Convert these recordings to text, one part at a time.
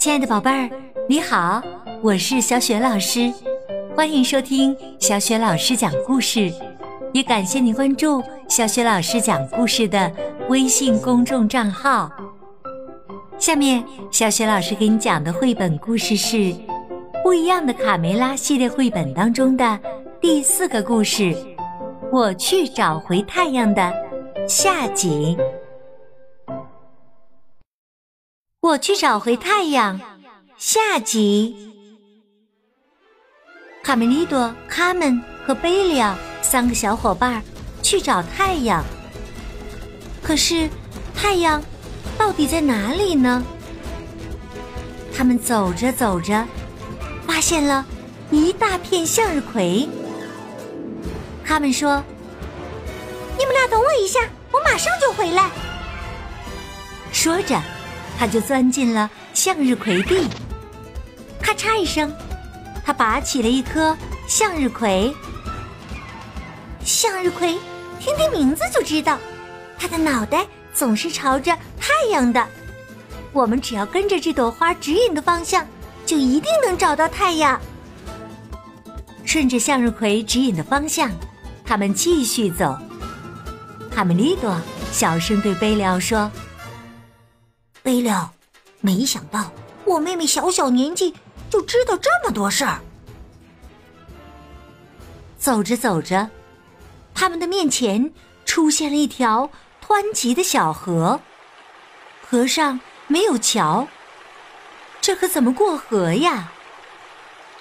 亲爱的宝贝儿，你好，我是小雪老师，欢迎收听小雪老师讲故事，也感谢你关注小雪老师讲故事的微信公众账号。下面，小雪老师给你讲的绘本故事是《不一样的卡梅拉》系列绘本当中的第四个故事《我去找回太阳》的下集。我去找回太阳，下集。卡梅利多、卡门和贝利奥三个小伙伴去找太阳，可是太阳到底在哪里呢？他们走着走着，发现了一大片向日葵。他们说：“你们俩等我一下，我马上就回来。”说着。他就钻进了向日葵地，咔嚓一声，他拔起了一颗向日葵。向日葵，听听名字就知道，它的脑袋总是朝着太阳的。我们只要跟着这朵花指引的方向，就一定能找到太阳。顺着向日葵指引的方向，他们继续走。哈梅利多小声对贝利奥说。贝利奥，没想到我妹妹小小年纪就知道这么多事儿。走着走着，他们的面前出现了一条湍急的小河，河上没有桥，这可怎么过河呀？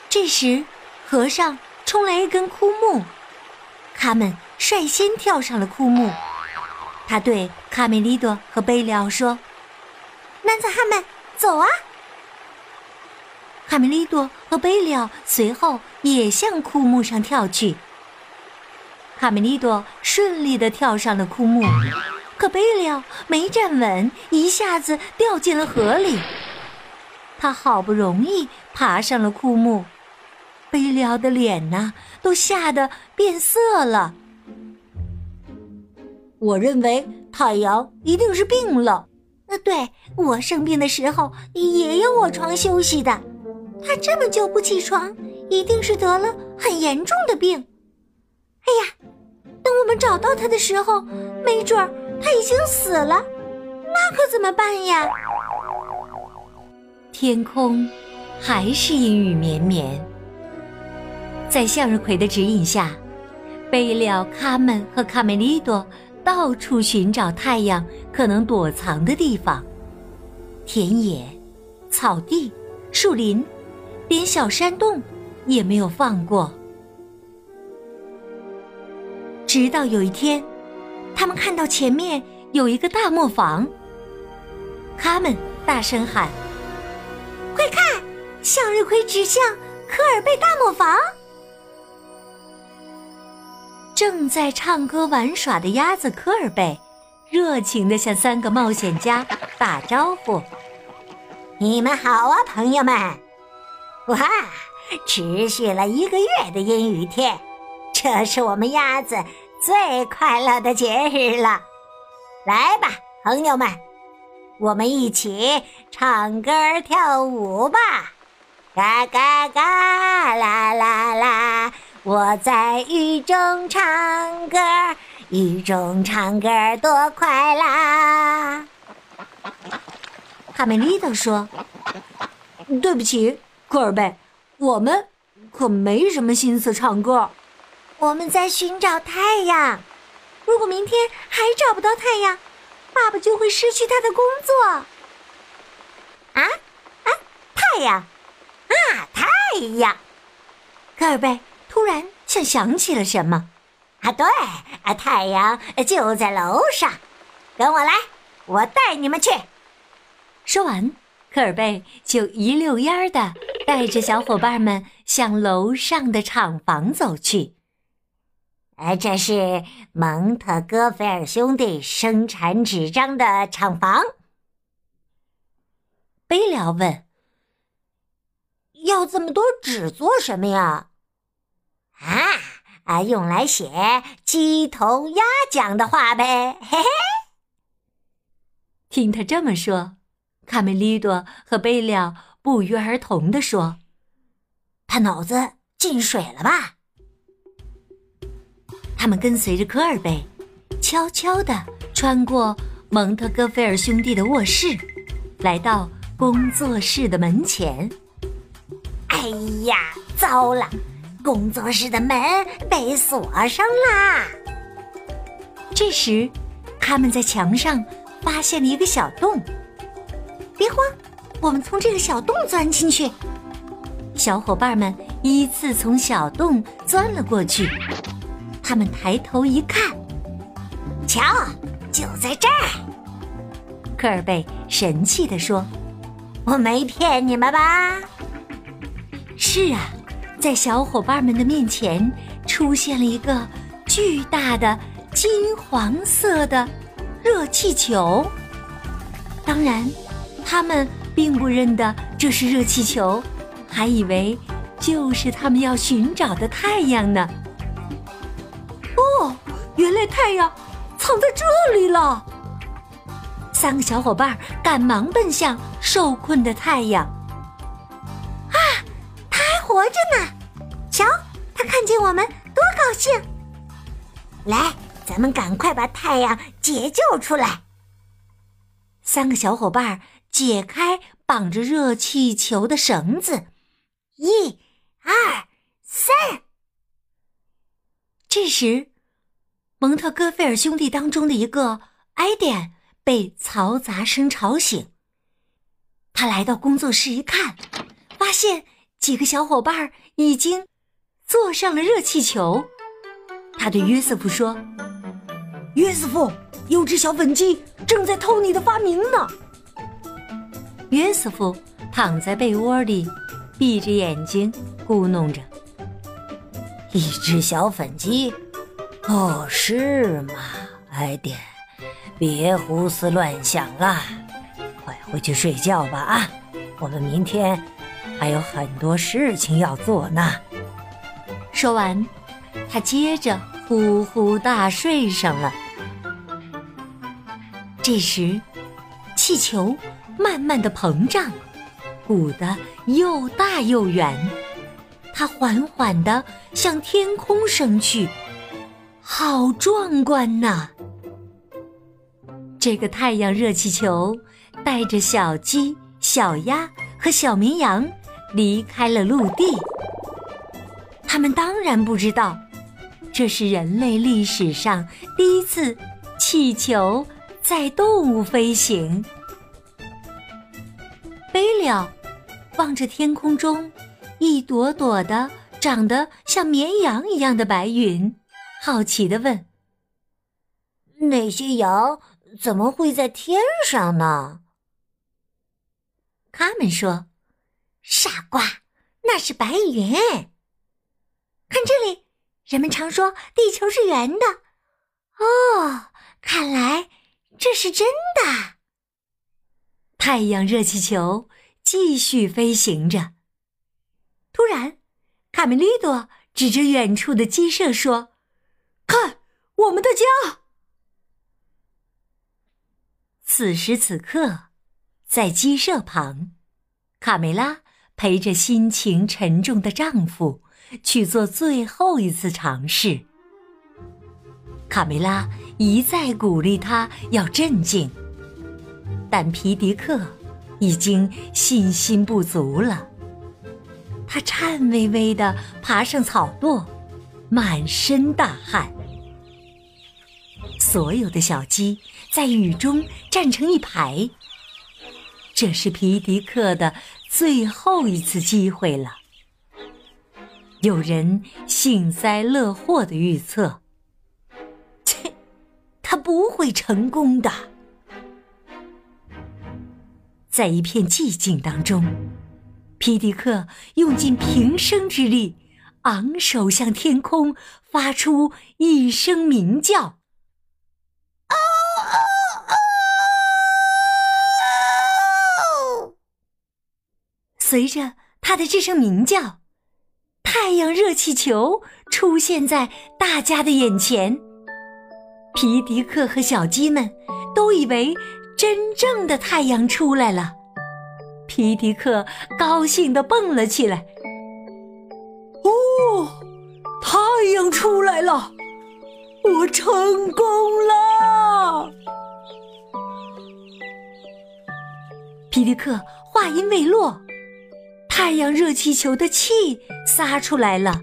这时，河上冲来一根枯木，他们率先跳上了枯木。他对卡梅利多和贝利奥说。男子汉们，走啊！卡梅利多和贝利奥随后也向枯木上跳去。卡梅利多顺利的跳上了枯木，可贝利奥没站稳，一下子掉进了河里。他好不容易爬上了枯木，贝利奥的脸呐都吓得变色了。我认为太阳一定是病了。呃，对我生病的时候也有卧床休息的。他这么久不起床，一定是得了很严重的病。哎呀，等我们找到他的时候，没准儿他已经死了，那可怎么办呀？天空还是阴雨绵绵。在向日葵的指引下，贝利奥、卡门和卡梅利多。到处寻找太阳可能躲藏的地方，田野、草地、树林，连小山洞也没有放过。直到有一天，他们看到前面有一个大磨坊，他们大声喊：“快看，向日葵指向科尔贝大磨坊！”正在唱歌玩耍的鸭子科尔贝，热情地向三个冒险家打招呼：“你们好啊，朋友们！哇，持续了一个月的阴雨天，这是我们鸭子最快乐的节日了。来吧，朋友们，我们一起唱歌跳舞吧！嘎嘎嘎，啦啦啦。”我在雨中唱歌，雨中唱歌多快乐。哈梅利多说：“对不起，科尔贝，我们可没什么心思唱歌。我们在寻找太阳。如果明天还找不到太阳，爸爸就会失去他的工作。啊啊！太阳啊！太阳！科尔贝。”突然，像想起了什么，啊，对，啊，太阳就在楼上，跟我来，我带你们去。说完，科尔贝就一溜烟儿的带着小伙伴们向楼上的厂房走去。哎，这是蒙特戈菲尔兄弟生产纸张的厂房。贝聊问：“要这么多纸做什么呀？”啊啊！用来写鸡同鸭讲的话呗，嘿嘿。听他这么说，卡梅利多和贝利奥不约而同地说：“他脑子进水了吧？”他们跟随着科尔贝，悄悄地穿过蒙特戈菲尔兄弟的卧室，来到工作室的门前。哎呀，糟了！工作室的门被锁上啦。这时，他们在墙上发现了一个小洞。别慌，我们从这个小洞钻进去。小伙伴们依次从小洞钻了过去。他们抬头一看，瞧，就在这儿。科尔贝神气地说：“我没骗你们吧？”是啊。在小伙伴们的面前，出现了一个巨大的金黄色的热气球。当然，他们并不认得这是热气球，还以为就是他们要寻找的太阳呢。哦，原来太阳藏在这里了！三个小伙伴赶忙奔向受困的太阳。活着呢，瞧，他看见我们多高兴！来，咱们赶快把太阳解救出来。三个小伙伴解开绑着热气球的绳子，一、二、三。这时，蒙特戈菲尔兄弟当中的一个埃典被嘈杂声吵醒，他来到工作室一看，发现。几个小伙伴已经坐上了热气球。他对约瑟夫说：“约瑟夫，有只小粉鸡正在偷你的发明呢。”约瑟夫躺在被窝里，闭着眼睛咕哝着：“一只小粉鸡？哦，是吗？艾典，别胡思乱想了，快回去睡觉吧！啊，我们明天……”还有很多事情要做呢。说完，他接着呼呼大睡上了。这时，气球慢慢的膨胀，鼓得又大又圆，它缓缓的向天空升去，好壮观呐！这个太阳热气球带着小鸡、小鸭和小绵羊。离开了陆地，他们当然不知道，这是人类历史上第一次气球载动物飞行。贝了望着天空中一朵朵的长得像绵羊一样的白云，好奇的问：“那些羊怎么会在天上呢？”他们说。傻瓜，那是白云。看这里，人们常说地球是圆的。哦，看来这是真的。太阳热气球继续飞行着。突然，卡梅利多指着远处的鸡舍说：“看，我们的家！”此时此刻，在鸡舍旁，卡梅拉。陪着心情沉重的丈夫去做最后一次尝试。卡梅拉一再鼓励他要镇静，但皮迪克已经信心不足了。他颤巍巍地爬上草垛，满身大汗。所有的小鸡在雨中站成一排。这是皮迪克的。最后一次机会了。有人幸灾乐祸的预测：“切，他不会成功的。”在一片寂静当中，皮迪克用尽平生之力，昂首向天空发出一声鸣叫。随着他的这声鸣叫，太阳热气球出现在大家的眼前。皮迪克和小鸡们都以为真正的太阳出来了。皮。迪克高兴地蹦了起来。哦，太阳出来了！我成功了！皮迪克话音未落，太阳热气球的气撒出来了。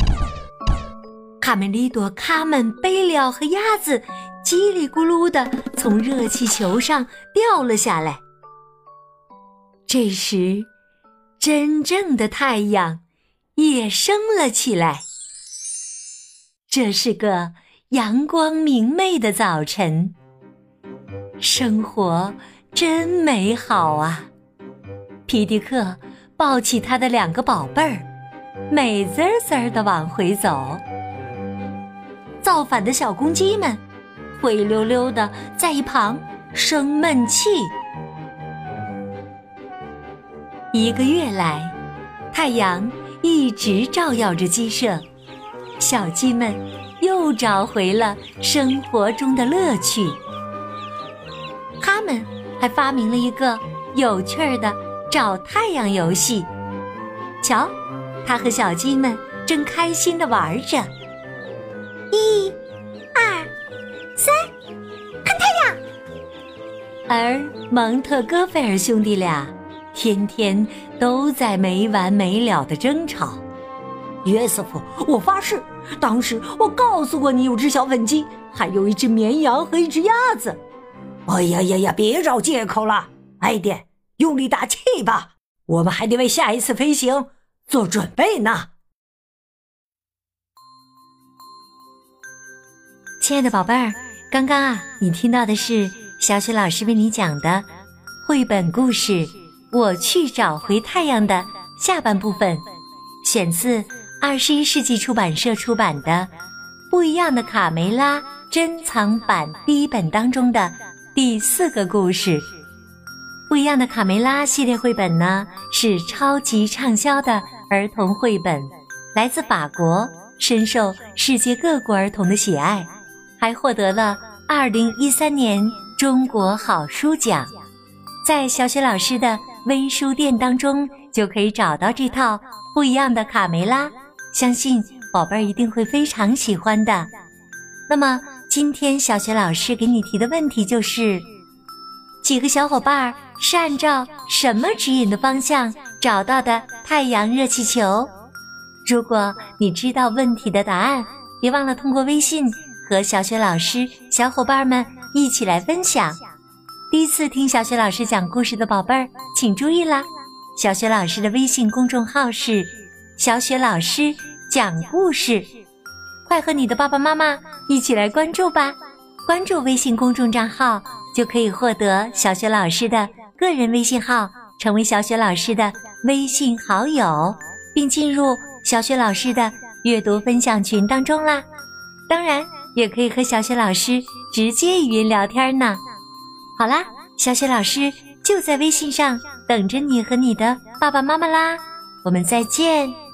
卡梅利多、卡门、贝了和鸭子叽里咕噜的从热气球上掉了下来。这时，真正的太阳也升了起来。这是个阳光明媚的早晨，生活真美好啊！皮迪克抱起他的两个宝贝儿，美滋滋的往回走。造反的小公鸡们灰溜溜的在一旁生闷气。一个月来，太阳一直照耀着鸡舍，小鸡们又找回了生活中的乐趣。他们还发明了一个有趣儿的找太阳游戏。瞧，他和小鸡们正开心的玩着。一、二、三，看太阳。而蒙特戈菲尔兄弟俩天天都在没完没了的争吵。约瑟夫，我发誓，当时我告诉过你有只小粉鸡，还有一只绵羊和一只鸭子。哎呀呀呀！别找借口了，艾典，用力打气吧，我们还得为下一次飞行做准备呢。亲爱的宝贝儿，刚刚啊，你听到的是小雪老师为你讲的绘本故事《我去找回太阳》的下半部分，选自二十一世纪出版社出版的《不一样的卡梅拉》珍藏版第一本当中的第四个故事。《不一样的卡梅拉》系列绘本呢，是超级畅销的儿童绘本，来自法国，深受世界各国儿童的喜爱。还获得了二零一三年中国好书奖，在小雪老师的微书店当中就可以找到这套不一样的卡梅拉，相信宝贝儿一定会非常喜欢的。那么今天小雪老师给你提的问题就是：几个小伙伴是按照什么指引的方向找到的太阳热气球？如果你知道问题的答案，别忘了通过微信。和小雪老师、小伙伴们一起来分享。第一次听小雪老师讲故事的宝贝儿，请注意啦！小雪老师的微信公众号是“小雪老师讲故事”，快和你的爸爸妈妈一起来关注吧！关注微信公众账号，就可以获得小雪老师的个人微信号，成为小雪老师的微信好友，并进入小雪老师的阅读分享群当中啦！当然。也可以和小雪老师直接语音聊天呢。好啦，小雪老师就在微信上等着你和你的爸爸妈妈啦。我们再见。